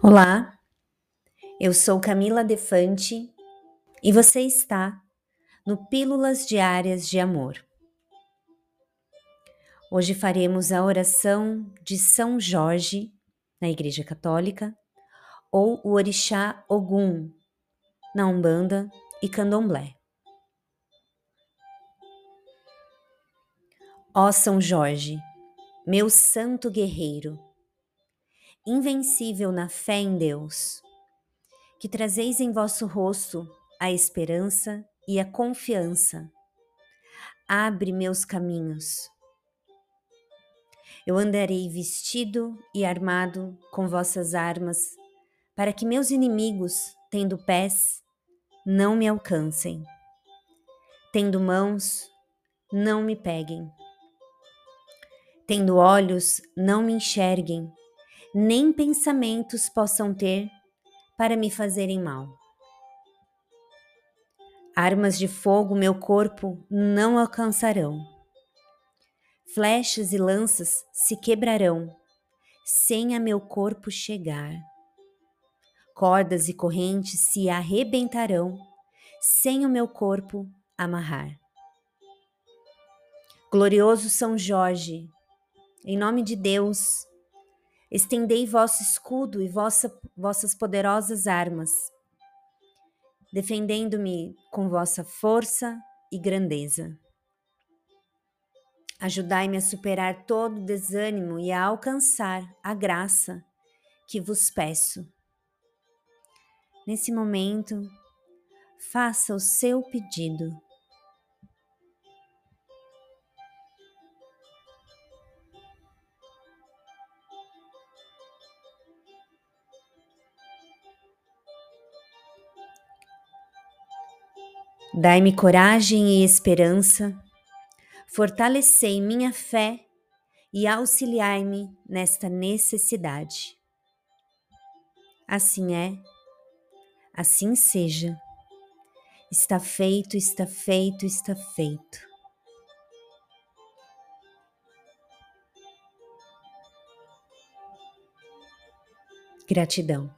Olá, eu sou Camila Defante e você está no Pílulas Diárias de Amor. Hoje faremos a oração de São Jorge na Igreja Católica ou o Orixá Ogum na Umbanda e Candomblé. Ó São Jorge, meu santo guerreiro, invencível na fé em Deus, que trazeis em vosso rosto a esperança e a confiança. Abre meus caminhos. Eu andarei vestido e armado com vossas armas, para que meus inimigos, tendo pés, não me alcancem, tendo mãos, não me peguem, tendo olhos, não me enxerguem nem pensamentos possam ter para me fazerem mal. Armas de fogo meu corpo não alcançarão. Flechas e lanças se quebrarão sem a meu corpo chegar. Cordas e correntes se arrebentarão sem o meu corpo amarrar. Glorioso São Jorge, em nome de Deus, Estendei vosso escudo e vossa, vossas poderosas armas, defendendo-me com vossa força e grandeza. Ajudai-me a superar todo desânimo e a alcançar a graça que vos peço. Nesse momento, faça o seu pedido. Dai-me coragem e esperança, fortalecei minha fé e auxiliai-me nesta necessidade. Assim é, assim seja. Está feito, está feito, está feito. Gratidão.